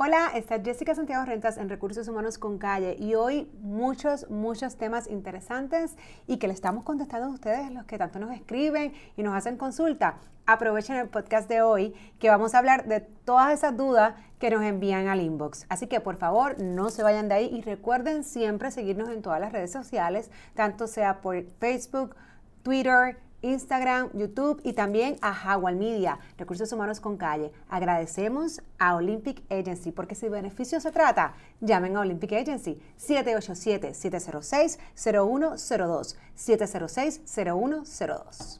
Hola, está Jessica Santiago Rentas en Recursos Humanos con Calle y hoy muchos, muchos temas interesantes y que le estamos contestando a ustedes, los que tanto nos escriben y nos hacen consulta. Aprovechen el podcast de hoy que vamos a hablar de todas esas dudas que nos envían al inbox. Así que por favor no se vayan de ahí y recuerden siempre seguirnos en todas las redes sociales, tanto sea por Facebook, Twitter, Instagram, YouTube y también a Howard Media, Recursos Humanos con Calle. Agradecemos a Olympic Agency porque si beneficio se trata, llamen a Olympic Agency 787-706-0102. 706-0102.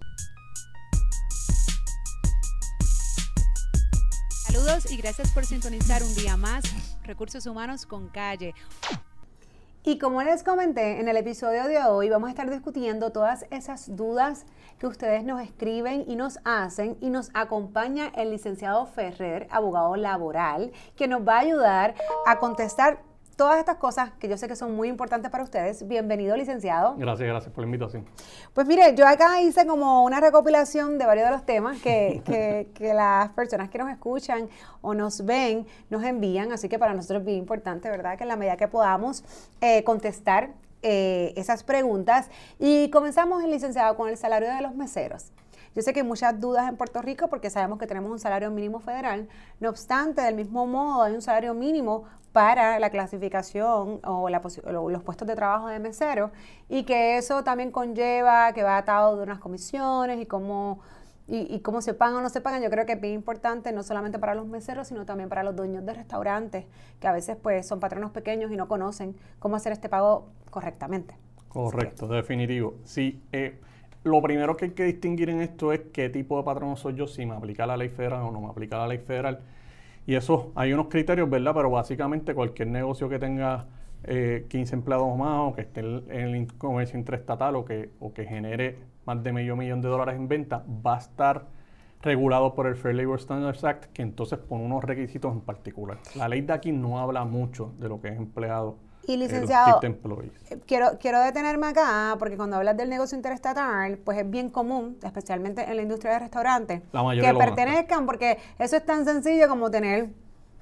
Saludos y gracias por sintonizar un día más Recursos Humanos con Calle. Y como les comenté en el episodio de hoy, vamos a estar discutiendo todas esas dudas que ustedes nos escriben y nos hacen y nos acompaña el licenciado Ferrer, abogado laboral, que nos va a ayudar a contestar todas estas cosas que yo sé que son muy importantes para ustedes. Bienvenido, licenciado. Gracias, gracias por la invitación. Pues mire, yo acá hice como una recopilación de varios de los temas que, que, las personas que nos escuchan o nos ven nos envían, así que para nosotros es bien importante, ¿verdad? Que en la medida que podamos eh, contestar eh, esas preguntas. Y comenzamos, el licenciado, con el salario de los meseros. Yo sé que hay muchas dudas en Puerto Rico porque sabemos que tenemos un salario mínimo federal. No obstante, del mismo modo, hay un salario mínimo para la clasificación o los puestos de trabajo de mesero y que eso también conlleva que va atado de unas comisiones y cómo y, cómo se pagan o no se pagan, yo creo que es bien importante no solamente para los meseros, sino también para los dueños de restaurantes, que a veces pues son patronos pequeños y no conocen cómo hacer este pago correctamente. Correcto, definitivo. Sí, eh, lo primero que hay que distinguir en esto es qué tipo de patrono soy yo, si me aplica la ley federal o no me aplica la ley federal. Y eso, hay unos criterios, ¿verdad? Pero básicamente cualquier negocio que tenga 15 eh, empleados más o que esté en el comercio interestatal o que, o que genere más de medio millón de dólares en venta, va a estar regulado por el Fair Labor Standards Act, que entonces pone unos requisitos en particular. La ley de aquí no habla mucho de lo que es empleado. Y licenciado, eh, quiero, quiero detenerme acá, porque cuando hablas del negocio interestatal, pues es bien común, especialmente en la industria de restaurantes, que pertenezcan, porque eso es tan sencillo como tener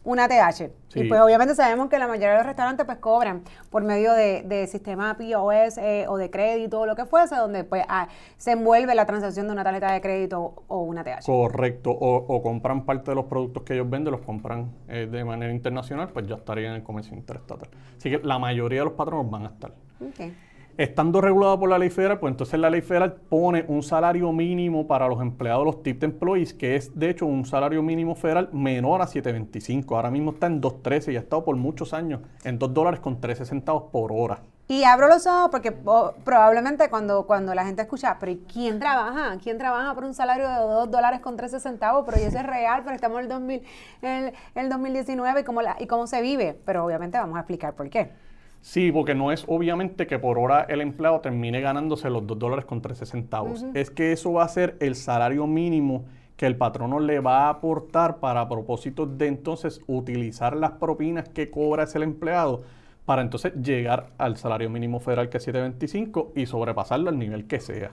una TH. Y pues obviamente sabemos que la mayoría de los restaurantes pues cobran por medio de, de sistema POS eh, o de crédito o lo que fuese, donde pues ah, se envuelve la transacción de una tarjeta de crédito o una TH. Correcto, o, compran parte de los productos que ellos venden, los compran eh, de manera internacional, pues ya estarían en el comercio interestatal. Así que la mayoría de los patronos van a estar. Okay. Estando regulado por la ley federal, pues entonces la ley federal pone un salario mínimo para los empleados, los tipped employees, que es de hecho un salario mínimo federal menor a 7.25. Ahora mismo está en 2.13 y ha estado por muchos años en 2 dólares con 13 centavos por hora. Y abro los ojos porque probablemente cuando, cuando la gente escucha, pero quién trabaja? ¿Quién trabaja por un salario de 2 dólares con 13 centavos? Pero eso es real, pero estamos en el, 2000, en el 2019 y cómo, la, y cómo se vive. Pero obviamente vamos a explicar por qué. Sí, porque no es obviamente que por hora el empleado termine ganándose los 2 dólares con 13 centavos. Es que eso va a ser el salario mínimo que el patrono le va a aportar para propósitos de entonces utilizar las propinas que cobra ese empleado para entonces llegar al salario mínimo federal que es 725 y sobrepasarlo al nivel que sea.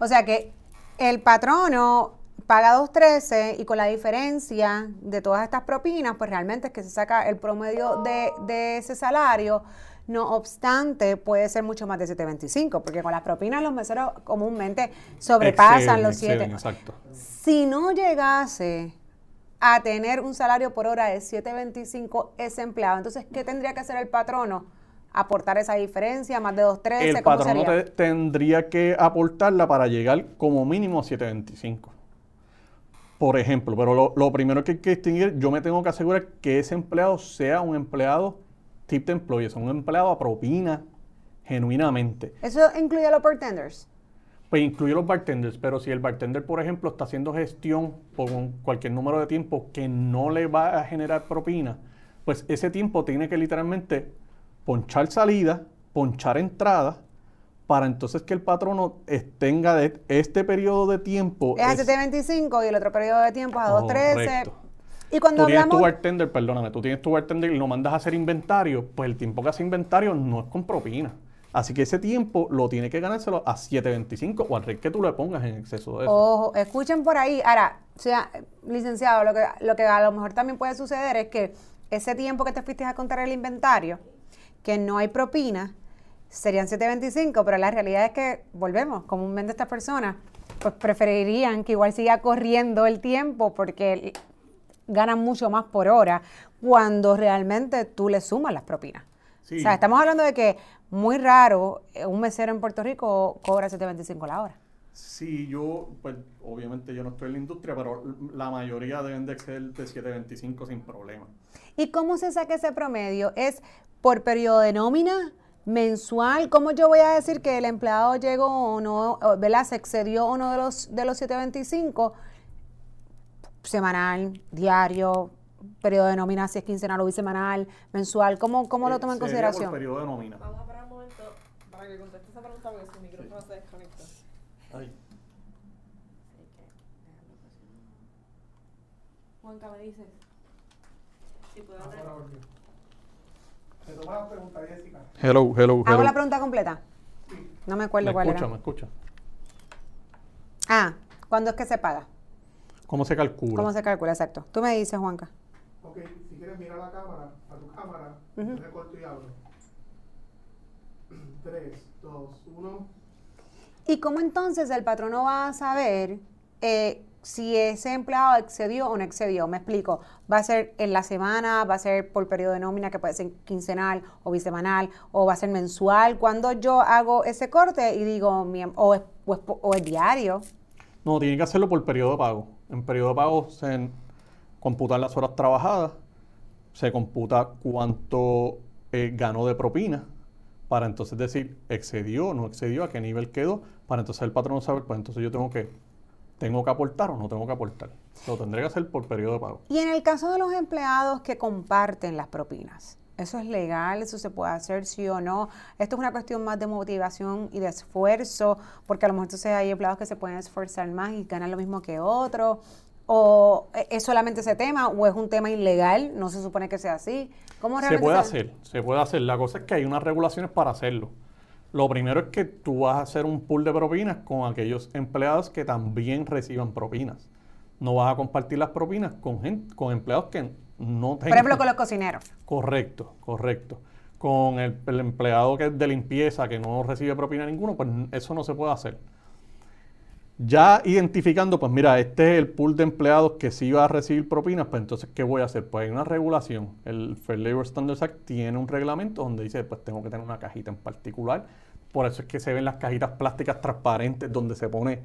O sea que el patrono paga 2.13 y con la diferencia de todas estas propinas, pues realmente es que se saca el promedio de, de ese salario no obstante, puede ser mucho más de 7.25, porque con las propinas los meseros comúnmente sobrepasan los 7. Exacto. Si no llegase a tener un salario por hora de 7.25 ese empleado, entonces, ¿qué tendría que hacer el patrono? aportar esa diferencia, más de 2.13. El patrono tendría que aportarla para llegar como mínimo a 7.25. Por ejemplo, pero lo, lo, primero que hay que distinguir, yo me tengo que asegurar que ese empleado sea un empleado tip de employee, son un empleado a propina genuinamente. ¿Eso incluye a los bartenders? Pues incluye a los bartenders, pero si el bartender, por ejemplo, está haciendo gestión por cualquier número de tiempo que no le va a generar propina, pues ese tiempo tiene que literalmente ponchar salida, ponchar entrada, para entonces que el patrono tenga de este periodo de tiempo. Es a 7.25 y el otro periodo de tiempo es a 2.13. Y cuando tú tienes tu bartender, perdóname, tú tienes tu bartender y lo mandas a hacer inventario, pues el tiempo que hace inventario no es con propina. Así que ese tiempo lo tiene que ganárselo a 7.25 o al rey que tú le pongas en exceso de eso. Ojo, escuchen por ahí. Ahora, o sea, licenciado, lo que, lo que a lo mejor también puede suceder es que ese tiempo que te fuiste a contar el inventario, que no hay propina, serían 7.25, pero la realidad es que, volvemos, comúnmente estas personas pues preferirían que igual siga corriendo el tiempo porque ganan mucho más por hora cuando realmente tú le sumas las propinas. O sea, estamos hablando de que muy raro eh, un mesero en Puerto Rico cobra 7.25 la hora. Sí, yo, pues obviamente yo no estoy en la industria, pero la mayoría deben de ser de 7.25 sin problema. ¿Y cómo se saca ese promedio? ¿Es por periodo de nómina? Mensual, ¿cómo yo voy a decir que el empleado llegó o no, ¿verdad? Se excedió uno de los, de los 725? Semanal, diario, periodo de nómina, si es quincenal o bisemanal, mensual, ¿cómo, cómo lo eh, toma en consideración? Por periodo de nómina. Vamos a parar un momento para que conteste esa pregunta porque su micrófono se desconectó. Ay. Juanca, me dices. Si puedo hablar. Hello, hello, ¿Hago la pregunta completa? No me acuerdo cuál escucha, era. Me escucha, Ah, ¿cuándo es que se paga? ¿Cómo se calcula? ¿Cómo se calcula? Exacto. Tú me dices, Juanca. Ok, si quieres mirar la cámara, a tu cámara, uh -huh. recorto y hablo. 3, 2, 1. ¿Y cómo entonces el patrono va a saber eh, si ese empleado excedió o no excedió. Me explico. Va a ser en la semana, va a ser por periodo de nómina que puede ser quincenal o bisemanal o va a ser mensual. Cuando yo hago ese corte y digo, o es, o es, diario. No, tiene que hacerlo por periodo de pago. En periodo de pago se computan las horas trabajadas, se computa cuánto eh, ganó de propina para entonces decir excedió, no excedió, a qué nivel quedó, para entonces el patrón saber, pues entonces yo tengo que ¿Tengo que aportar o no tengo que aportar? Lo tendré que hacer por periodo de pago. Y en el caso de los empleados que comparten las propinas, ¿eso es legal? ¿Eso se puede hacer sí o no? Esto es una cuestión más de motivación y de esfuerzo, porque a lo mejor entonces hay empleados que se pueden esforzar más y ganan lo mismo que otros. ¿O es solamente ese tema o es un tema ilegal? No se supone que sea así. ¿Cómo se puede hacer, se puede hacer. La cosa es que hay unas regulaciones para hacerlo. Lo primero es que tú vas a hacer un pool de propinas con aquellos empleados que también reciban propinas. No vas a compartir las propinas con, gente, con empleados que no tengan. Por ejemplo, con los cocineros. Correcto, correcto. Con el, empleado que es de limpieza que no recibe propina ninguno, pues eso no se puede hacer. Ya identificando, pues mira, este es el pool de empleados que sí va a recibir propinas, pues entonces, ¿qué voy a hacer? Pues hay una regulación. El Fair Labor Standards Act tiene un reglamento donde dice, pues tengo que tener una cajita en particular. Por eso es que se ven las cajitas plásticas transparentes donde se pone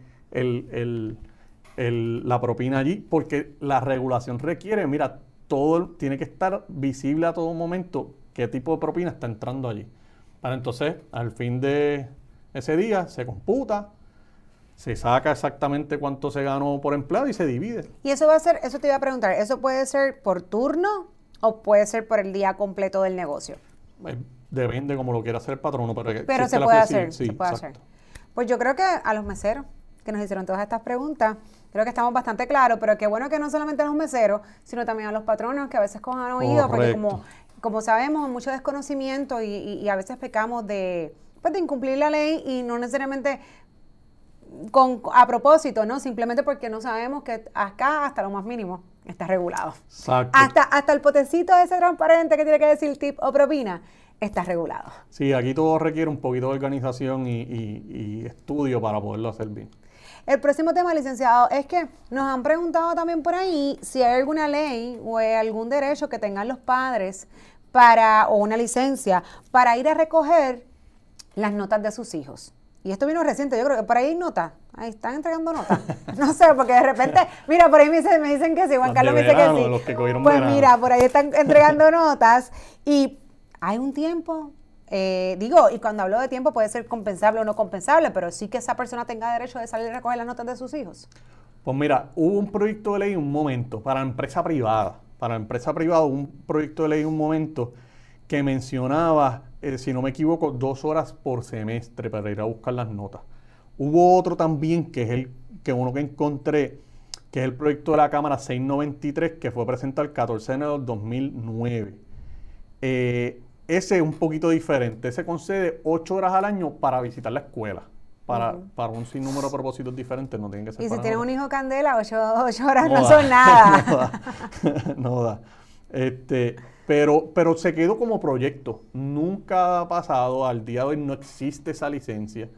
la propina allí, porque la regulación requiere, mira, todo tiene que estar visible a todo momento qué tipo de propina está entrando allí. Para entonces, al fin de ese día, se computa, se saca exactamente cuánto se ganó por empleado y se divide. Y eso va a ser, eso te iba a preguntar, ¿eso puede ser por turno o puede ser por el día completo del negocio? Eh, depende como lo quiera hacer el patrono, pero, pero se puede hacer, se puede hacer. Pues yo creo que a los meseros que nos hicieron todas estas preguntas, creo que estamos bastante claros, pero qué bueno que no solamente a los meseros, sino también a los patronos que a veces cojan oído, porque como, como sabemos, mucho desconocimiento y, y, a veces pecamos de, pues, de incumplir la ley y no necesariamente con, a propósito, ¿no? Simplemente porque no sabemos que acá hasta lo más mínimo está regulado. Hasta, hasta el potecito ese transparente que tiene que decir tip o propina está regulado. Sí, aquí todo requiere un poquito de organización y, estudio para poderlo hacer bien. El próximo tema, licenciado, es que nos han preguntado también por ahí si hay alguna ley o algún derecho que tengan los padres para, o una licencia, para ir a recoger las notas de sus hijos. Y esto vino reciente, yo creo que por ahí hay notas. Ahí están entregando notas. No sé, porque de repente, mira, por ahí me dicen, que sí, Juan Carlos me dice que sí. Los que pues mira, por ahí están entregando notas y hay un tiempo, eh, digo, y cuando hablo de tiempo puede ser compensable o no compensable, pero sí que esa persona tenga derecho de salir a recoger las notas de sus hijos. Pues mira, hubo un proyecto de ley un momento para la empresa privada, para la empresa privada un proyecto de ley un momento que mencionaba eh, si no me equivoco, dos horas por semestre para ir a buscar las notas. Hubo otro también que es el que uno que encontré, que es el proyecto de la Cámara 693, que fue presentado el 14 de enero del 2009. Eh, ese es un poquito diferente. Ese concede ocho horas al año para visitar la escuela. Para, para un sinnúmero de propósitos diferentes, no tienen que ser Y si nada. un hijo candela, ocho, ocho horas no, da, son nada. no da. no da. Este, pero, pero se quedó como proyecto. Nunca ha pasado. Al día de hoy no existe esa licencia.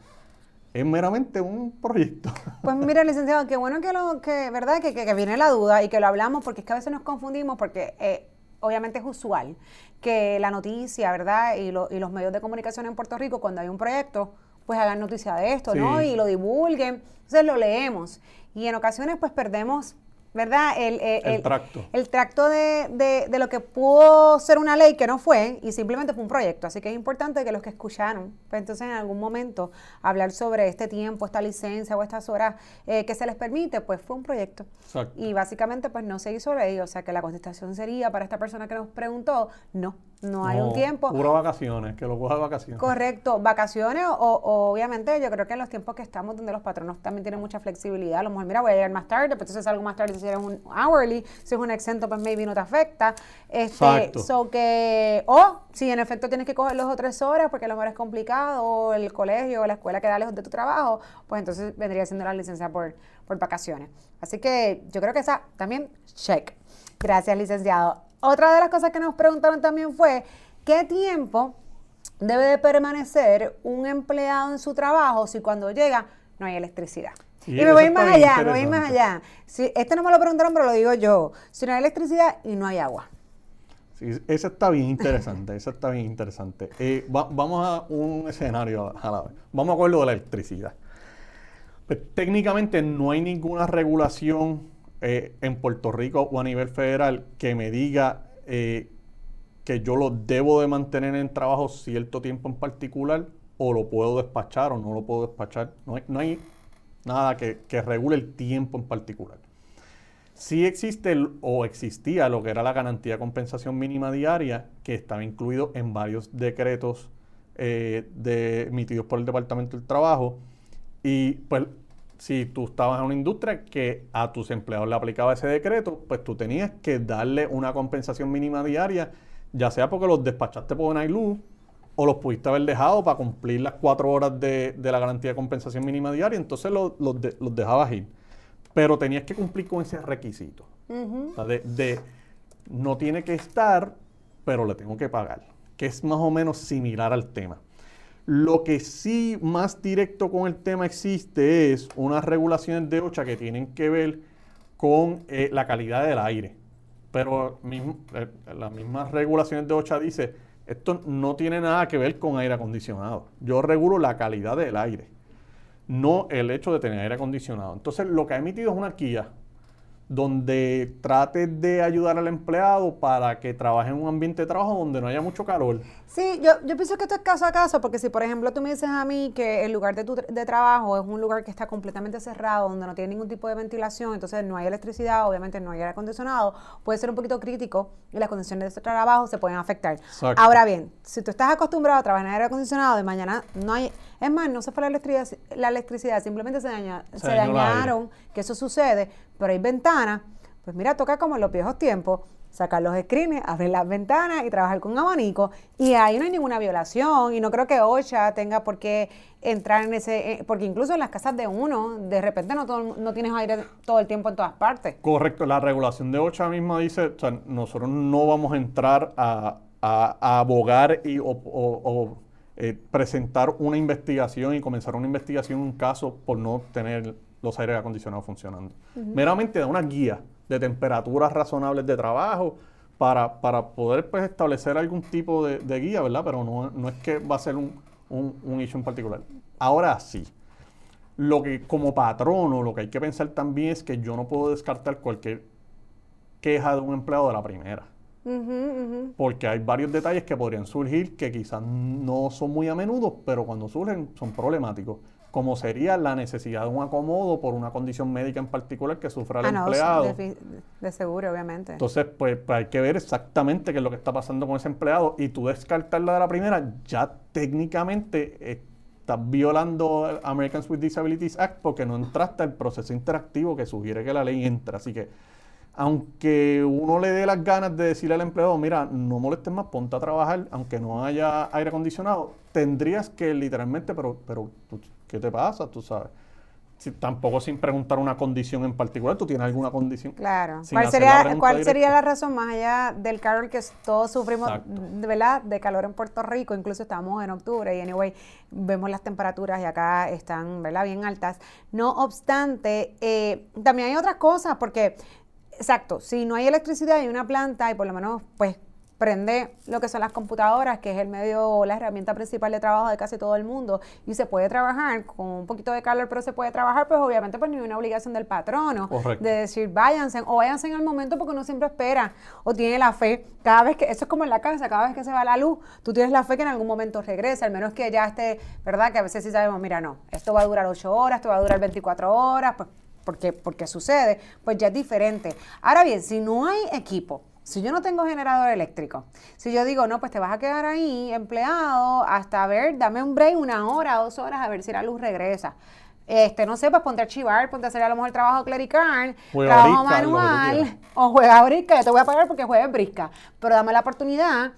Es meramente un proyecto. Pues mira, licenciado, qué bueno que lo, que, ¿verdad? Que, que- que viene la duda y que lo hablamos, porque es que a veces nos confundimos, porque eh, obviamente es usual que la noticia, ¿verdad? Y, lo- y los medios de comunicación en Puerto Rico, cuando hay un proyecto, pues hagan noticia de esto, ¿no? Y lo divulguen. Entonces lo leemos. Y en ocasiones, pues perdemos, ¿verdad? El, eh, El tracto. el tracto de, de- de lo que pudo ser una ley que no fue y simplemente fue un proyecto. Así que es importante que los que escucharon, pues entonces en algún momento hablar sobre este tiempo, esta licencia o estas horas eh, que se les permite, pues fue un proyecto. Exacto. Y básicamente pues no se hizo ley, o sea que la contestación sería para esta persona que nos preguntó, no, no hay un tiempo. Pura vacaciones, que lo coja de vacaciones. Correcto, vacaciones o, o obviamente yo creo que en los tiempos que estamos donde los patronos también tienen mucha flexibilidad, a lo mejor mira voy a llegar más tarde, pues entonces salgo más tarde si eres un hourly, si es un exento pues maybe no te afecta, este, Exacto. so que, o si en efecto tienes que coger dos o tres horas porque a lo mejor es complicado, o el colegio o la escuela queda lejos de tu trabajo, pues entonces vendría siendo la licencia por, por vacaciones. Así que yo creo que esa también check. Gracias, licenciado. Otra de las cosas que nos preguntaron también fue, ¿qué tiempo debe de permanecer un empleado en su trabajo si cuando llega no hay electricidad? Y me voy más allá, me voy más allá. Si, este no me lo preguntaron, pero lo digo yo. Si no hay electricidad y no hay agua. Sí, esa está bien interesante, esa está bien interesante. Eh, va- vamos a un escenario a la vez. Vamos a lo de la electricidad. Pues, técnicamente no hay ninguna regulación eh, en Puerto Rico o a nivel federal que me diga eh, que yo lo debo de mantener en trabajo cierto tiempo en particular o lo puedo despachar o no lo puedo despachar. No hay, nada que, regule el tiempo en particular. Sí existe o existía lo que era la garantía de compensación mínima diaria, que estaba incluido en varios decretos eh, emitidos por el Departamento del Trabajo. Y pues, si tú estabas en una industria que a tus empleados le aplicaba ese decreto, pues tú tenías que darle una compensación mínima diaria, ya sea porque los despachaste por una luz o los pudiste haber dejado para cumplir las cuatro horas de, de la garantía de compensación mínima diaria, entonces los, los de- los dejabas ir pero tenías que cumplir con ese requisito. O sea, de, de no tiene que estar, pero le tengo que pagar, que es más o menos similar al tema. Lo que sí más directo con el tema existe es unas regulaciones de OCHA que tienen que ver con eh, la calidad del aire. Pero mismo- eh, las mismas regulaciones de OCHA dice, esto no tiene nada que ver con aire acondicionado. Yo regulo la calidad del aire no el hecho de tener aire acondicionado. Entonces, lo que ha emitido es una guía donde trate de ayudar al empleado para que trabaje en un ambiente de trabajo donde no haya mucho calor. Sí, yo, yo pienso que esto es caso a caso, porque si por ejemplo tú me dices a mí que el lugar de tu de trabajo es un lugar que está completamente cerrado, donde no tiene ningún tipo de ventilación, entonces no hay electricidad, obviamente no hay aire acondicionado, puede ser un poquito crítico y las condiciones de ese trabajo se pueden afectar. Exacto. Ahora bien, si tú estás acostumbrado a trabajar en aire acondicionado y mañana no hay, es más, no se fue la electricidad, la electricidad simplemente se, daña- Se dañaron, que eso sucede, pero hay ventanas, pues mira, toca como en los viejos tiempos, sacar los screens, abrir las ventanas y trabajar con abanico. Y ahí no hay ninguna violación y no creo que OSHA tenga por qué entrar en ese, eh, porque incluso en las casas de uno, de repente no, todo- no tienes aire todo el tiempo en todas partes. Correcto, la regulación de OCHA misma dice, o sea, nosotros no vamos a entrar a, a- a abogar y, o, o- o, eh, presentar una investigación y comenzar una investigación, un caso por no tener los aires acondicionados funcionando. Meramente da una guía de temperaturas razonables de trabajo para, para poder pues, establecer algún tipo de, de guía, ¿verdad? Pero no, no es que va a ser un, un, un issue en particular. Ahora sí, lo que como patrono, lo que hay que pensar también es que yo no puedo descartar cualquier queja de un empleado de la primera. Ujú, ujú. Porque hay varios detalles que podrían surgir que quizás no son muy a menudo, pero cuando surgen son problemáticos. Como sería la necesidad de un acomodo por una condición médica en particular que sufra el Ah, no, empleado. de, fi- de seguro, obviamente. Entonces, pues, pues, hay que ver exactamente qué es lo que está pasando con ese empleado y tú descartarla de la primera, ya técnicamente estás violando el Americans with Disabilities Act porque no entraste al proceso interactivo que sugiere que la ley entra. Así que aunque uno le dé las ganas de decirle al empleado, mira, no molestes más, ponte a trabajar, aunque no haya aire acondicionado, tendrías que literalmente, pero, pero ¿qué te pasa? Tú sabes. Si, tampoco sin preguntar una condición en particular, ¿tú tienes alguna condición? Claro. ¿Cuál la sería, pregunta ¿Cuál sería la razón más allá del calor que todos sufrimos, de verdad, de calor en Puerto Rico? Incluso estamos en octubre y, anyway, vemos las temperaturas y acá están, ¿verdad?, bien altas. No obstante, eh, también hay otras cosas porque, exacto, si no hay electricidad y una planta y por lo menos, pues, prende lo que son las computadoras, que es el medio, la herramienta principal de trabajo de casi todo el mundo, y se puede trabajar con un poquito de calor, pero se puede trabajar, pues obviamente pues hay una obligación del patrono Correcto. de decir váyanse o váyanse en el momento porque uno siempre espera o tiene la fe. Cada vez que, eso es como en la casa, cada vez que se va la luz, tú tienes la fe que en algún momento regrese, al menos que ya esté, ¿verdad? Que a veces sí sabemos, mira, no, esto va a durar 8 horas, esto va a durar 24 horas, pues porque, porque sucede, pues ya es diferente. Ahora bien, si no hay equipo, si yo no tengo generador eléctrico, si yo digo, no, pues te vas a quedar ahí empleado hasta ver, dame un break, una hora, dos horas, a ver si la luz regresa. Este, no sé, pues ponte a archivar, ponte a hacer a lo mejor trabajo clerical, Juega trabajo brisca, manual, o juega brisca, yo te voy a pagar porque juegues brisca, pero dame la oportunidad,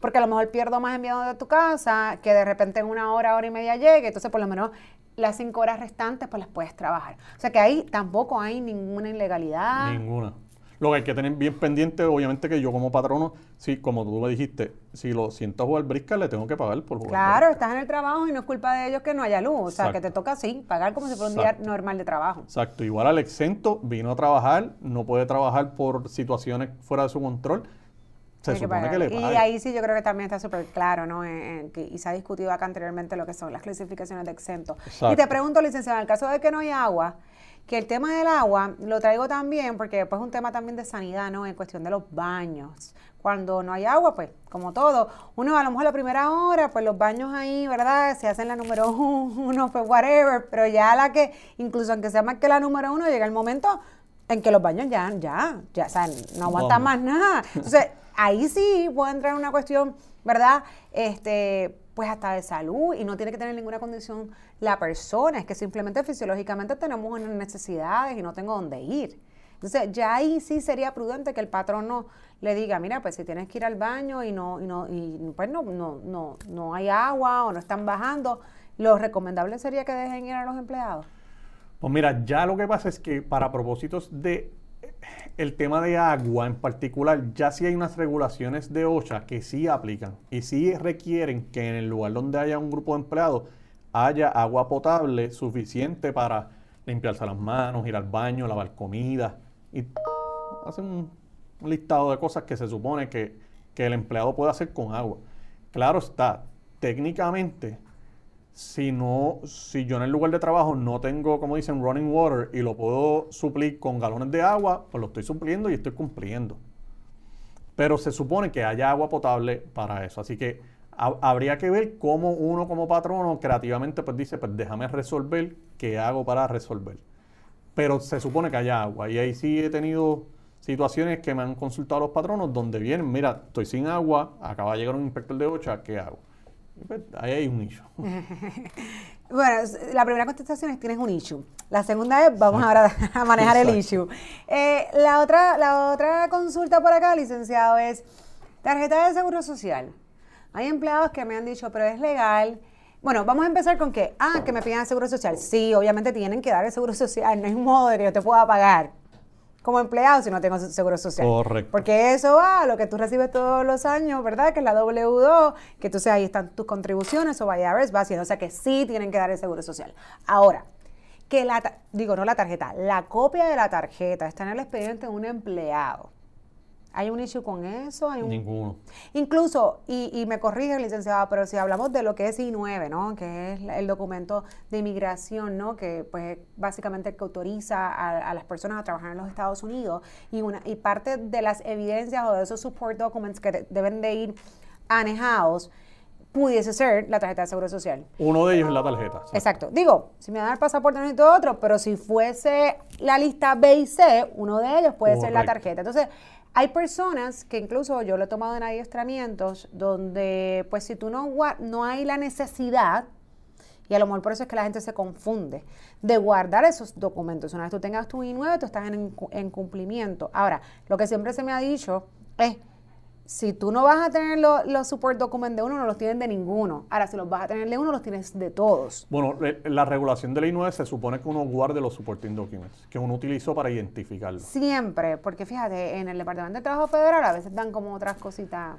porque a lo mejor pierdo más enviado de tu casa, que de repente en una hora, hora y media llegue, entonces por lo menos las cinco horas restantes pues las puedes trabajar. O sea que ahí tampoco hay ninguna ilegalidad. Ninguna. Lo que hay que tener bien pendiente, obviamente, que yo como patrono, sí, como tú me dijiste, si lo siento a jugar brisca, le tengo que pagar por jugar. Claro, brisca. estás en el trabajo y no es culpa de ellos que no haya luz. O sea, que te toca así, pagar como si fuera un día normal de trabajo. Exacto. Igual al exento vino a trabajar, no puede trabajar por situaciones fuera de su control. Se Hay que supone que pagar. le Y ahí sí yo creo que también está súper claro, ¿no? En- en que- y se ha discutido acá anteriormente lo que son las clasificaciones de exento. Y te pregunto, licenciada, en el caso de que no hay agua, que el tema del agua lo traigo también porque después es un tema también de sanidad, ¿no? En cuestión de los baños. Cuando no hay agua, pues, como todo, uno a lo mejor la primera hora, pues los baños ahí, ¿verdad? Se hacen la número uno, pues whatever, pero ya la que, incluso aunque sea más que la número uno, llega el momento en que los baños ya, ya, ya, o sea, no aguantan más nada. Entonces, ahí sí puede entrar una cuestión, ¿verdad? Este, pues hasta de salud y no tiene que tener ninguna condición la persona, es que simplemente fisiológicamente tenemos unas necesidades y no tengo dónde ir. Entonces, ya ahí sí sería prudente que el patrón no le diga, mira, pues si tienes que ir al baño y no, y no, y pues no, no, no, no hay agua o no están bajando, lo recomendable sería que dejen ir a los empleados. Pues mira, ya lo que pasa es que para propósitos de el tema de agua en particular, ya sí hay unas regulaciones de OSHA que sí aplican y sí requieren que en el lugar donde haya un grupo de empleados haya agua potable suficiente para limpiarse las manos, ir al baño, lavar comida y hacen un, un listado de cosas que se supone que, que el empleado puede hacer con agua. Claro está, técnicamente si no, si yo en el lugar de trabajo no tengo, como dicen, running water y lo puedo suplir con galones de agua, pues lo estoy supliendo y estoy cumpliendo. Pero se supone que haya agua potable para eso. Así que ha- habría que ver cómo uno como patrono creativamente pues dice, pues déjame resolver qué hago para resolver. Pero se supone que haya agua. Y ahí sí he tenido situaciones que me han consultado los patronos donde vienen, mira, estoy sin agua, acaba de llegar un inspector de OCHA, ¿qué hago? Pues, ahí hay un nicho. Bueno, la primera contestación es tienes un issue. La segunda es vamos ahora a manejar el issue. Eh, la, otra, la otra consulta por acá, licenciado, es tarjeta de seguro social. Hay empleados que me han dicho, pero es legal. Bueno, vamos a empezar con que, ah, que me pidan el seguro social. Sí, obviamente tienen que dar el seguro social. No hay un modo de que yo te pueda pagar como empleado si no tengo se- seguro social. Correcto. Porque eso va a lo que tú recibes todos los años, ¿verdad? Que es la W2, que entonces ahí están tus contribuciones o IRS va haciendo. O sea que sí tienen que dar el seguro social. Ahora, que la, digo, no la tarjeta, la copia de la tarjeta está en el expediente de un empleado. ¿Hay un issue con eso? ¿Hay un, Ninguno. Incluso, y, y me corrige, licenciada, pero si hablamos de lo que es I-9, ¿no? Que es el documento de inmigración, ¿no? Que pues básicamente el que autoriza a, a las personas a trabajar en los Estados Unidos y, una, y parte de las evidencias o de esos support documents que de- deben de ir anejados pudiese ser la tarjeta de seguro social. Uno de ellos es la tarjeta. exacto. Exacto. Digo, si me dan el pasaporte no necesito otro, pero si fuese la lista B y C, uno de ellos puede ser la tarjeta. Entonces, hay personas que incluso yo lo he tomado en adiestramientos donde, pues si tú no, no hay la necesidad Y a lo mejor por eso es que la gente se confunde de guardar esos documentos. Una vez tú tengas tu I-9, tú estás en cumplimiento. Ahora, lo que siempre se me ha dicho es si tú no vas a tener los support documents de uno, no los tienes de ninguno. Ahora, si los vas a tener de uno, los tienes de todos. Bueno, la regulación de la I9 se supone que uno guarde los supporting documents, que uno utilizó para identificarlos. Siempre, porque fíjate, en el Departamento de Trabajo Federal a veces dan como otras cositas.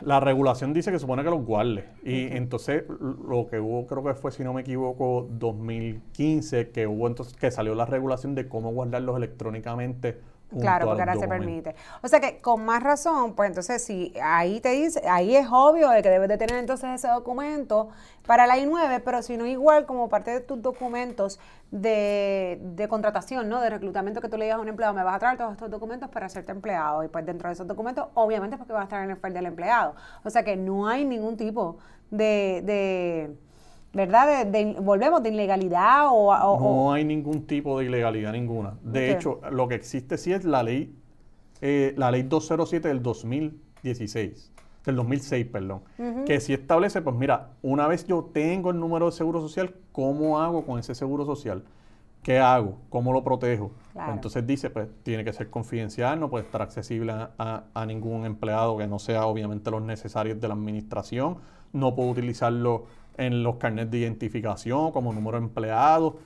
La regulación dice que supone que los guarde. Y entonces, lo que hubo, creo que fue, si no me equivoco, 2015, que hubo entonces que salió la regulación de cómo guardarlos electrónicamente Claro, porque ahora se permite. O sea que con más razón, pues entonces si ahí te dice, ahí es obvio de que debes de tener entonces ese documento para la I9, pero si no igual como parte de tus documentos de, de, contratación, ¿no? De reclutamiento que tú le digas a un empleado, me vas a traer todos estos documentos para hacerte empleado. Y pues dentro de esos documentos, obviamente porque van a estar en el FER del empleado. O sea que no hay ningún tipo de ¿verdad? De, volvemos de ilegalidad o, No hay ningún tipo de ilegalidad ninguna. De hecho, lo que existe sí es la ley, eh, la ley 207 del 2016, del 2006, perdón, que sí establece, pues mira, una vez yo tengo el número de seguro social, ¿cómo hago con ese seguro social? ¿Qué hago? ¿Cómo lo protejo? Entonces dice, pues tiene que ser confidencial, no puede estar accesible a, a, ningún empleado que no sea obviamente los necesarios de la administración, no puedo utilizarlo en los carnets de identificación como número de empleado.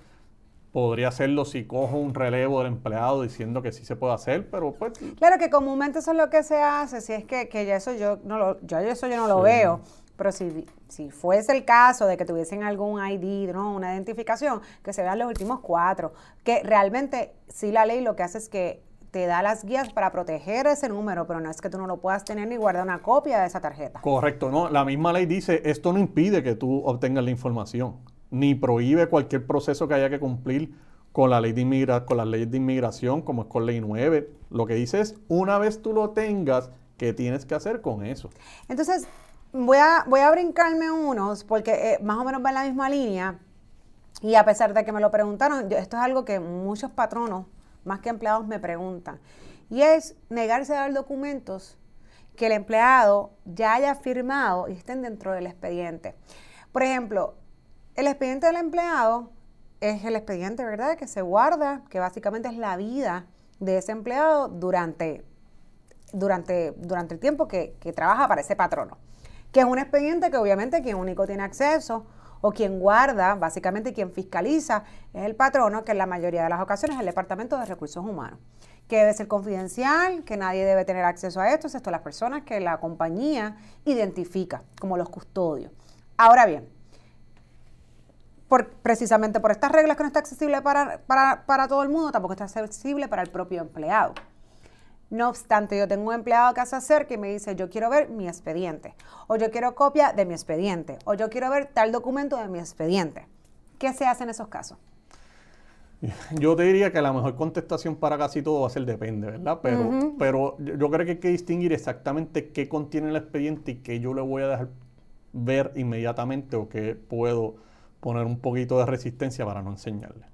Podría hacerlo si cojo un relevo del empleado diciendo que sí se puede hacer, pero pues... Claro que comúnmente eso es lo que se hace, si es que, que ya eso yo no lo, yo eso yo no lo veo, pero si, si fuese el caso de que tuviesen algún ID, ¿no? una identificación, que se vean los últimos cuatro, que realmente sí la ley lo que hace es que te da las guías para proteger ese número, pero no es que tú no lo puedas tener ni guardar una copia de esa tarjeta. Correcto, no, la misma ley dice, esto no impide que tú obtengas la información, ni prohíbe cualquier proceso que haya que cumplir con la ley de inmigración, con las leyes de inmigración, como es con ley 9. Lo que dice es, una vez tú lo tengas, ¿qué tienes que hacer con eso? Entonces, voy a, voy a brincarme unos, porque eh, más o menos va en la misma línea, y a pesar de que me lo preguntaron, esto es algo que muchos patronos más que empleados me preguntan. Y es negarse a dar documentos que el empleado ya haya firmado y estén dentro del expediente. Por ejemplo, el expediente del empleado es el expediente, ¿verdad?, que se guarda, que básicamente es la vida de ese empleado durante, durante, durante el tiempo que, que trabaja para ese patrono. Que es un expediente que obviamente quien único tiene acceso o quien guarda, básicamente quien fiscaliza, es el patrono, que en la mayoría de las ocasiones es el Departamento de Recursos Humanos, que debe ser confidencial, que nadie debe tener acceso a esto, excepto las personas que la compañía identifica como los custodios. Ahora bien, por, precisamente por estas reglas que no está accesible para, para, para todo el mundo, tampoco está accesible para el propio empleado. No obstante, yo tengo un empleado que se acerca y me dice, yo quiero ver mi expediente, o yo quiero copia de mi expediente, o yo quiero ver tal documento de mi expediente. ¿Qué se hace en esos casos? Yo te diría que la mejor contestación para casi todo va a ser depende, ¿verdad? Pero, pero yo creo que hay que distinguir exactamente qué contiene el expediente y qué yo le voy a dejar ver inmediatamente o qué puedo poner un poquito de resistencia para no enseñarle.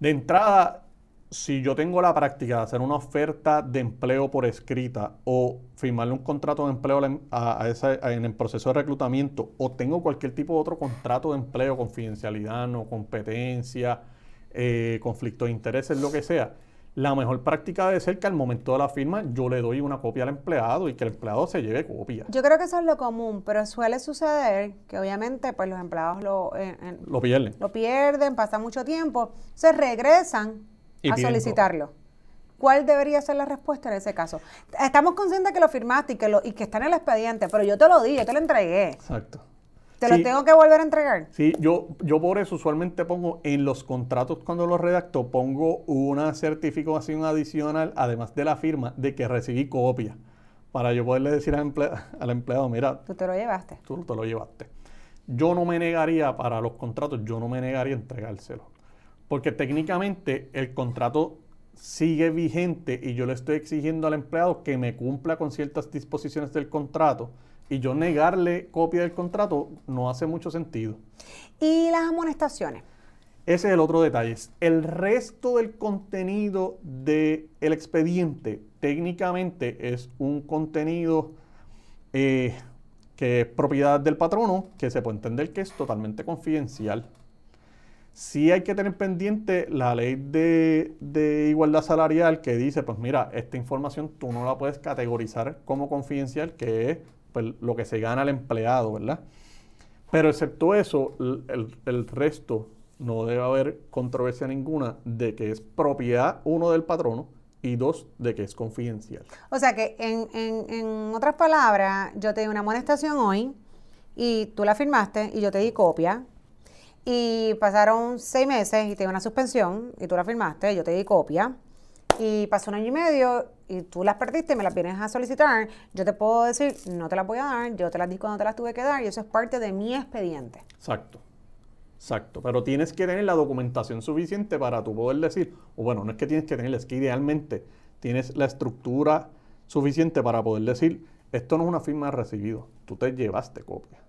De entrada, si yo tengo la práctica de hacer una oferta de empleo por escrita o firmarle un contrato de empleo a, en el proceso de reclutamiento o tengo cualquier tipo de otro contrato de empleo, confidencialidad, no competencia, eh, conflicto de intereses, lo que sea, la mejor práctica debe ser que al momento de la firma yo le doy una copia al empleado y que el empleado se lleve copia. Yo creo que eso es lo común, pero suele suceder que obviamente pues los empleados lo, eh, lo pierden. Lo pierden, pasa mucho tiempo, se regresan a solicitarlo. ¿Cuál debería ser la respuesta en ese caso? Estamos conscientes que lo firmaste y que, lo, y que está en el expediente, pero yo te lo di, yo te lo entregué. Exacto. ¿Te lo tengo que volver a entregar? Sí, yo, yo por eso usualmente pongo en los contratos cuando los redacto, pongo una certificación adicional, además de la firma, de que recibí copia. Para yo poderle decir al, al empleado, mira. Tú te lo llevaste. Tú te lo llevaste. Yo no me negaría para los contratos, yo no me negaría a entregárselo porque técnicamente el contrato sigue vigente y yo le estoy exigiendo al empleado que me cumpla con ciertas disposiciones del contrato y yo negarle copia del contrato no hace mucho sentido. ¿Y las amonestaciones? Ese es el otro detalle. El resto del contenido del expediente técnicamente es un contenido eh, que es propiedad del patrono, que se puede entender que es totalmente confidencial. Sí hay que tener pendiente la ley de, de, igualdad salarial que dice, pues mira, esta información tú no la puedes categorizar como confidencial, que es pues, lo que se gana el empleado, ¿verdad? Pero excepto eso, el, el resto no debe haber controversia ninguna de que es propiedad, uno, del patrono y dos, de que es confidencial. O sea que, en, en, en otras palabras, yo te di una amonestación hoy y tú la firmaste y yo te di copia. Y pasaron seis meses y te di una suspensión y tú la firmaste, yo te di copia. Y pasó un año y medio y tú las perdiste me las vienes a solicitar, yo te puedo decir, no te las voy a dar, yo te las di cuando te las tuve que dar y eso es parte de mi expediente. Exacto. Exacto, pero tienes que tener la documentación suficiente para tú poder decir, o bueno, no es que tienes que tenerla, es que idealmente tienes la estructura suficiente para poder decir, esto no es una firma de recibido, tú te llevaste copia.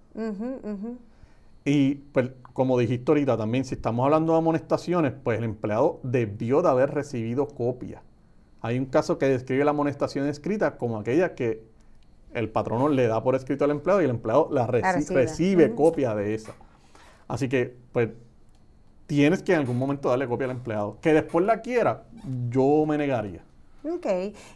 Y pues, como dijiste ahorita también, si estamos hablando de amonestaciones, pues el empleado debió de haber recibido copia. Hay un caso que describe la amonestación escrita como aquella que el patrono le da por escrito al empleado y el empleado la, recibe, copia de esa. Así que, pues, tienes que en algún momento darle copia al empleado. Que después la quiera, yo me negaría. Ok.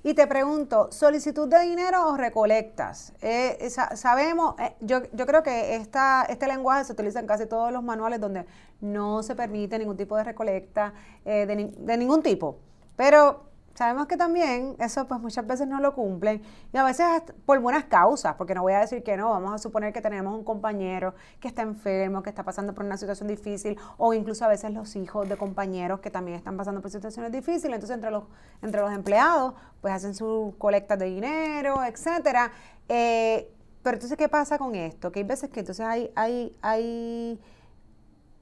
Y te pregunto, ¿solicitud de dinero o recolectas? Eh, sabemos, eh, yo, yo creo que esta, este lenguaje se utiliza en casi todos los manuales donde no se permite ningún tipo de recolecta eh, de, de ningún tipo. Pero Sabemos que también eso pues muchas veces no lo cumplen y a veces por buenas causas, porque no voy a decir que no, vamos a suponer que tenemos un compañero que está enfermo, que está pasando por una situación difícil o incluso a veces los hijos de compañeros que también están pasando por situaciones difíciles, entonces entre los, entre los empleados pues hacen sus colectas de dinero, etcétera. Eh, pero entonces, ¿qué pasa con esto? Que hay veces que entonces hay, hay, hay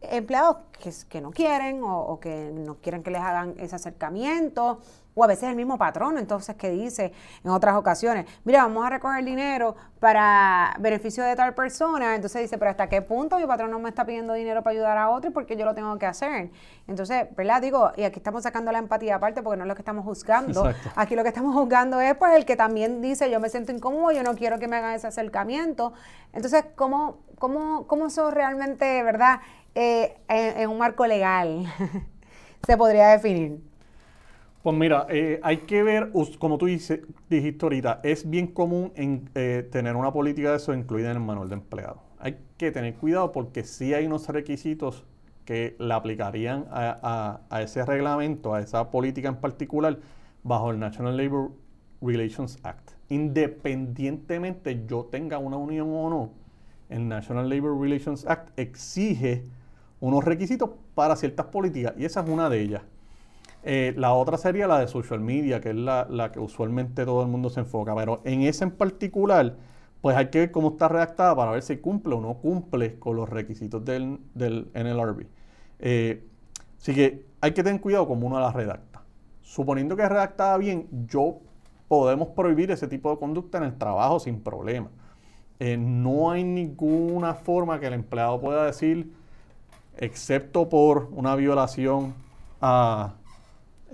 empleados que, que no quieren o, que no quieren que les hagan ese acercamiento o a veces el mismo patrón, entonces, que dice en otras ocasiones, mira, vamos a recoger dinero para beneficio de tal persona, entonces dice, pero ¿hasta qué punto mi patrón no me está pidiendo dinero para ayudar a otro y porque yo lo tengo que hacer? Entonces, ¿verdad? Digo, y aquí estamos sacando la empatía aparte porque no es lo que estamos juzgando. Aquí lo que estamos juzgando es pues el que también dice, yo me siento incómodo, yo no quiero que me hagan ese acercamiento. Entonces, ¿cómo, cómo, cómo eso realmente, verdad, eh, en un marco legal se podría definir? Pues mira, eh, hay que ver, como tú dijiste ahorita, es bien común en, eh, tener una política de eso incluida en el manual de empleado. Hay que tener cuidado porque sí hay unos requisitos que le aplicarían a, ese reglamento, a esa política en particular, bajo el National Labor Relations Act. Independientemente yo tenga una unión o no, el National Labor Relations Act exige unos requisitos para ciertas políticas y esa es una de ellas. Eh, la otra sería la de social media, que es la, que usualmente todo el mundo se enfoca. Pero en esa en particular, pues hay que ver cómo está redactada para ver si cumple o no cumple con los requisitos del, del NLRB. Eh, así que hay que tener cuidado como uno la redacta. Suponiendo que es redactada bien, yo podemos prohibir ese tipo de conducta en el trabajo sin problema. Eh, no hay ninguna forma que el empleado pueda decir, excepto por una violación a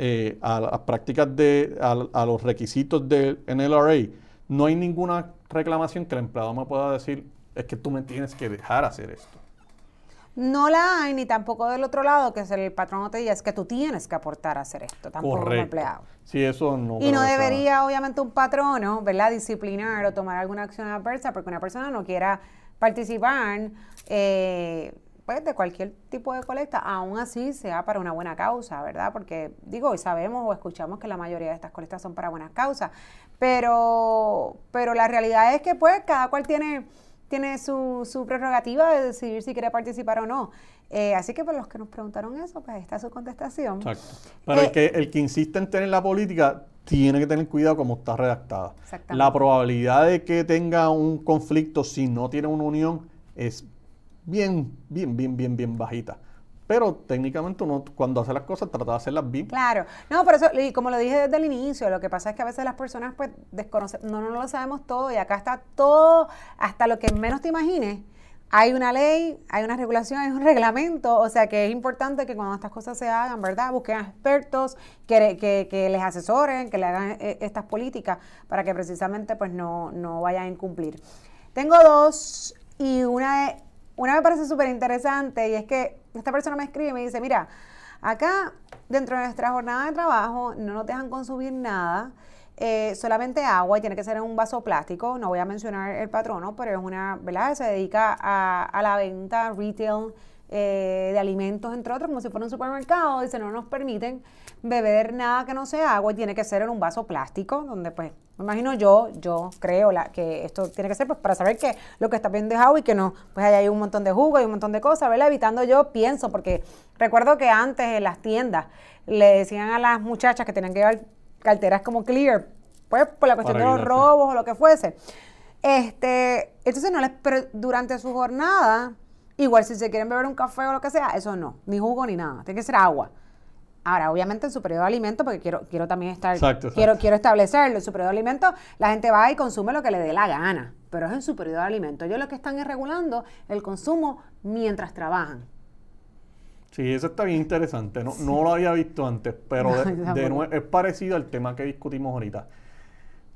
eh, a las prácticas de, a, los requisitos del NLRA, no hay ninguna reclamación que el empleado me pueda decir, es que tú me tienes que dejar hacer esto. No la hay, ni tampoco del otro lado, que es el patrón te diga, es que tú tienes que aportar a hacer esto, tampoco como empleado. Sí, eso no. Y no debería, obviamente, un patrono, ¿verdad?, disciplinar o tomar alguna acción adversa porque una persona no quiera participar. Eh, pues, de cualquier tipo de colecta, aún así sea para una buena causa, ¿verdad? Porque digo, y sabemos o escuchamos que la mayoría de estas colectas son para buenas causas, pero, pero la realidad es que pues cada cual tiene, tiene su, su prerrogativa de decidir si quiere participar o no. Eh, así que para los que nos preguntaron eso, pues ahí está su contestación. Exacto. El, eh, que, el que insiste en tener la política tiene que tener cuidado como está redactada. La probabilidad de que tenga un conflicto si no tiene una unión es bien, bien, bien, bien, bien bajita. Pero técnicamente uno cuando hace las cosas trata de hacerlas bien. Claro. No, por eso, y como lo dije desde el inicio, lo que pasa es que a veces las personas pues desconocen, no, no lo sabemos todo y acá está todo, hasta lo que menos te imagines. Hay una ley, hay una regulación, hay un reglamento, o sea que es importante que cuando estas cosas se hagan, ¿verdad? Busquen expertos que, les asesoren, que le hagan eh, estas políticas para que precisamente pues no, no vayan a incumplir. Tengo dos y una, una me parece súper interesante y es que esta persona me escribe y me dice, mira, acá dentro de nuestra jornada de trabajo no nos dejan consumir nada. Eh, solamente agua y tiene que ser en un vaso plástico. No voy a mencionar el patrono, pero es una, ¿verdad? Se dedica a, la venta retail eh, de alimentos, entre otros, como si fuera un supermercado, dice, no nos permiten beber nada que no sea agua y tiene que ser en un vaso plástico, donde pues, me imagino yo, yo creo la, que esto tiene que ser pues para saber que lo que está viendo es agua y que no, pues ahí hay un montón de jugo y un montón de cosas, ¿verdad? Evitando yo, pienso, porque recuerdo que antes en las tiendas le decían a las muchachas que tenían que llevar carteras como clear, pues por la cuestión de los robos o lo que fuese. Este, entonces no les, pero durante su jornada, Igual si se quieren beber un café o lo que sea, eso no, ni jugo ni nada, tiene que ser agua. Ahora, obviamente en su periodo de alimento, porque quiero, quiero también estar, quiero, quiero establecerlo, en su periodo de alimento, la gente va y consume lo que le dé la gana, pero es en su periodo de alimento. Ellos lo que están es regulando el consumo mientras trabajan. Sí, eso está bien interesante. No, no lo había visto antes, pero es parecido al tema que discutimos ahorita.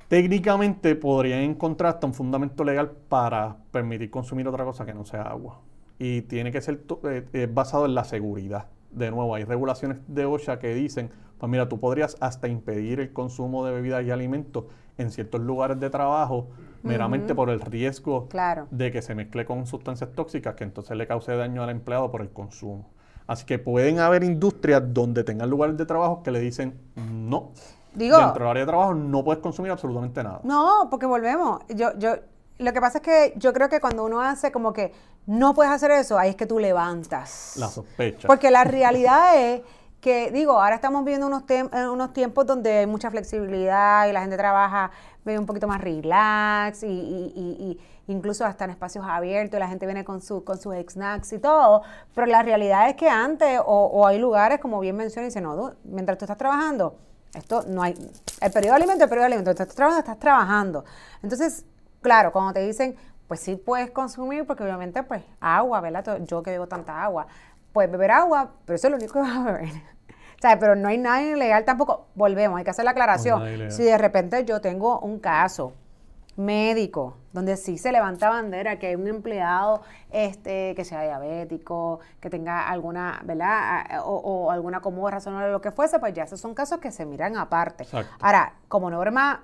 Técnicamente podrían encontrar hasta un fundamento legal para permitir consumir otra cosa que no sea agua y tiene que ser eh, basado en la seguridad. De nuevo, hay regulaciones de OSHA que dicen, pues mira, tú podrías hasta impedir el consumo de bebidas y alimentos en ciertos lugares de trabajo meramente por el riesgo de que se mezcle con sustancias tóxicas que entonces le cause daño al empleado por el consumo. Así que pueden haber industrias donde tengan lugares de trabajo que le dicen no. Digo, dentro del área de trabajo no puedes consumir absolutamente nada. No, porque volvemos. Yo, yo, lo que pasa es que yo creo que cuando uno hace como que no puedes hacer eso, ahí es que tú levantas. La sospecha. Porque la realidad es que, digo, ahora estamos viviendo unos, unos tiempos donde hay mucha flexibilidad y la gente trabaja un poquito más relax y, y, incluso hasta en espacios abiertos, la gente viene con, su, con sus snacks y todo, pero la realidad es que antes, o, hay lugares, como bien mencioné, dicen, no, mientras tú estás trabajando, esto no hay, el periodo de alimento, el periodo de alimento, estás trabajando, estás trabajando. Entonces, claro, cuando te dicen, pues sí puedes consumir, porque obviamente, pues, agua, ¿verdad? Yo que bebo tanta agua, puedes beber agua, pero eso es lo único que vas a beber. o sea, pero no hay nada ilegal tampoco. Volvemos, hay que hacer la aclaración. si de repente yo tengo un caso médico, donde sí se levanta bandera que hay un empleado este, que sea diabético, que tenga alguna, ¿verdad? O, o alguna común razón o lo que fuese, pues ya esos son casos que se miran aparte. Ahora, como norma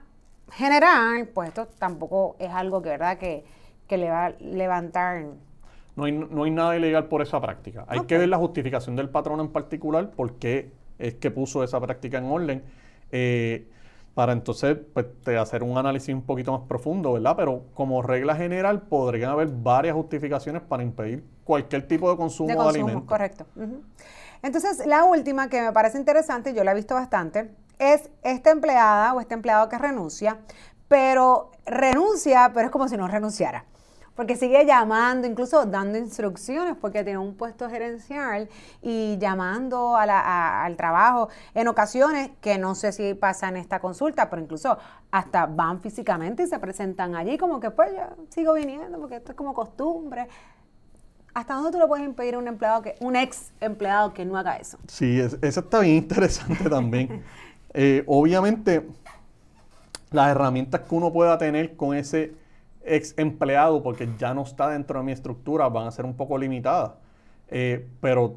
general, pues esto tampoco es algo que, ¿verdad? Que, que le va a levantar. No hay, no hay nada ilegal por esa práctica. Hay que ver la justificación del patrón en particular, por qué es que puso esa práctica en orden, eh, para entonces pues, hacer un análisis un poquito más profundo, ¿verdad? Pero como regla general podrían haber varias justificaciones para impedir cualquier tipo de consumo de, consumo, alimentos. Correcto. Entonces, la última que me parece interesante, yo la he visto bastante, es esta empleada o este empleado que renuncia, pero renuncia, pero es como si no renunciara porque sigue llamando, incluso dando instrucciones, porque tiene un puesto gerencial y llamando al trabajo en ocasiones que no sé si pasa en esta consulta, pero incluso hasta van físicamente y se presentan allí como que pues yo sigo viniendo porque esto es como costumbre. ¿Hasta dónde tú le puedes impedir a un empleado que, un ex empleado que no haga eso? Sí, eso está bien interesante también. Eh, obviamente, las herramientas que uno pueda tener con ese ex empleado, porque ya no está dentro de mi estructura, van a ser un poco limitadas. Eh, pero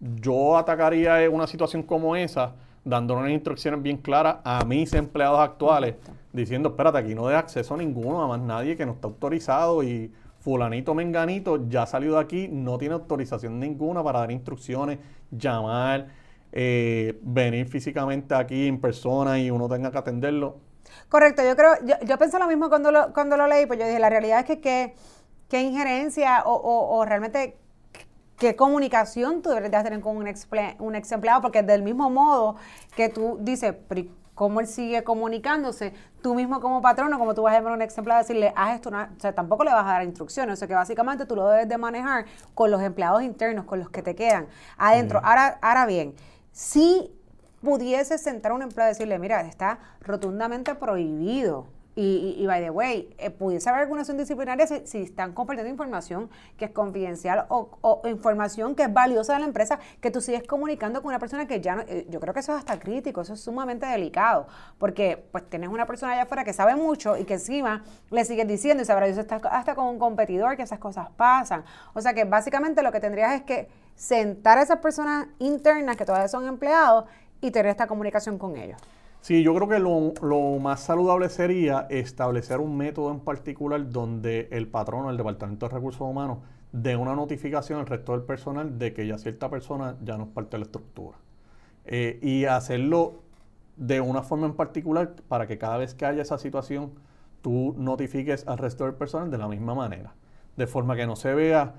yo atacaría una situación como esa, dándole unas instrucciones bien claras a mis empleados actuales, diciendo, espérate, aquí no de acceso a ninguno, a más nadie que no está autorizado y fulanito menganito ya ha salido de aquí, no tiene autorización ninguna para dar instrucciones, llamar, eh, venir físicamente aquí en persona y uno tenga que atenderlo. Correcto, yo creo, yo, yo pensé lo mismo cuando lo, cuando lo leí, pues yo dije, la realidad es que qué, injerencia o, realmente qué comunicación tú deberías tener con un ex, un ex empleado, porque del mismo modo que tú dices, cómo él sigue comunicándose, tú mismo como patrono, como tú vas a llamar a un ex empleado decirle, haz esto, o sea, tampoco le vas a dar instrucciones, o sea, que básicamente tú lo debes de manejar con los empleados internos, con los que te quedan adentro. Ahora, ahora bien, si pudiese sentar a un empleado y decirle, mira, está rotundamente prohibido Y, y, by the way, eh, pudiese haber alguna acción disciplinaria si, están compartiendo información que es confidencial o, información que es valiosa de la empresa, que tú sigues comunicando con una persona que ya no, eh, yo creo que eso es hasta crítico, eso es sumamente delicado, porque pues tienes una persona allá afuera que sabe mucho y que encima le sigues diciendo y sabrá Dios está hasta con un competidor que esas cosas pasan. O sea que básicamente lo que tendrías es que sentar a esas personas internas que todavía son empleados y tener esta comunicación con ellos. Sí, yo creo que lo, más saludable sería establecer un método en particular donde el patrón o el Departamento de Recursos Humanos dé una notificación al resto del personal de que ya cierta persona ya no es parte de la estructura. Eh, y hacerlo de una forma en particular para que cada vez que haya esa situación tú notifiques al resto del personal de la misma manera. De forma que no se vea,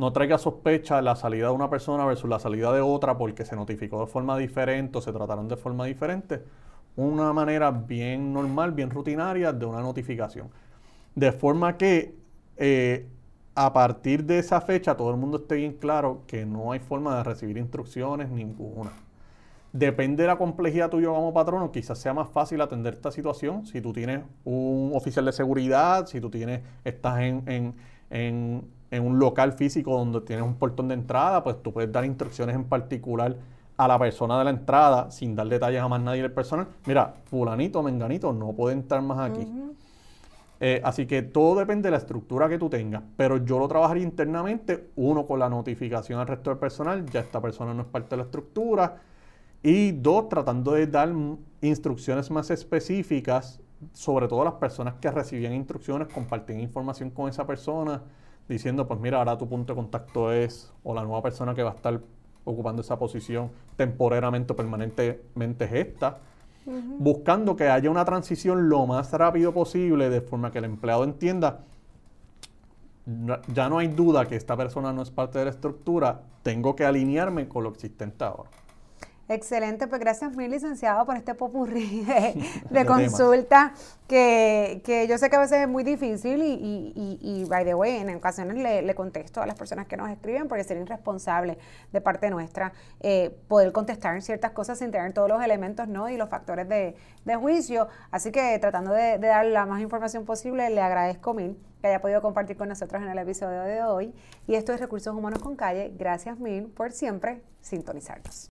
no traiga sospecha la salida de una persona versus la salida de otra porque se notificó de forma diferente o se trataron de forma diferente una manera bien normal, bien rutinaria de una notificación. De forma que eh, a partir de esa fecha todo el mundo esté bien claro que no hay forma de recibir instrucciones ninguna. Depende de la complejidad tuya como patrono, quizás sea más fácil atender esta situación si tú tienes un oficial de seguridad, si tú tienes, estás en, en un local físico donde tienes un portón de entrada, pues tú puedes dar instrucciones en particular a la persona de la entrada, sin dar detalles a más nadie del personal, mira, fulanito, menganito, no puede entrar más aquí. Eh, así que todo depende de la estructura que tú tengas, pero yo lo trabajaría internamente, uno con la notificación al resto del personal, ya esta persona no es parte de la estructura, y dos, tratando de dar instrucciones más específicas, sobre todo las personas que recibían instrucciones, compartían información con esa persona, diciendo, pues mira, ahora tu punto de contacto es, o la nueva persona que va a estar ocupando esa posición temporalmente o permanentemente es esta, buscando que haya una transición lo más rápido posible, de forma que el empleado entienda, ya no hay duda que esta persona no es parte de la estructura, tengo que alinearme con lo existente ahora. Excelente, pues gracias mil licenciado por este popurrí de, consulta que, que, yo sé que a veces es muy difícil y, y, y, by the way, en ocasiones le, le, contesto a las personas que nos escriben porque sería irresponsable de parte nuestra eh, poder contestar en ciertas cosas sin tener todos los elementos ¿no? y los factores de, de juicio. Así que tratando de, de dar la más información posible, le agradezco mil que haya podido compartir con nosotros en el episodio de hoy. Y esto es Recursos Humanos con Calle. Gracias mil por siempre sintonizarnos.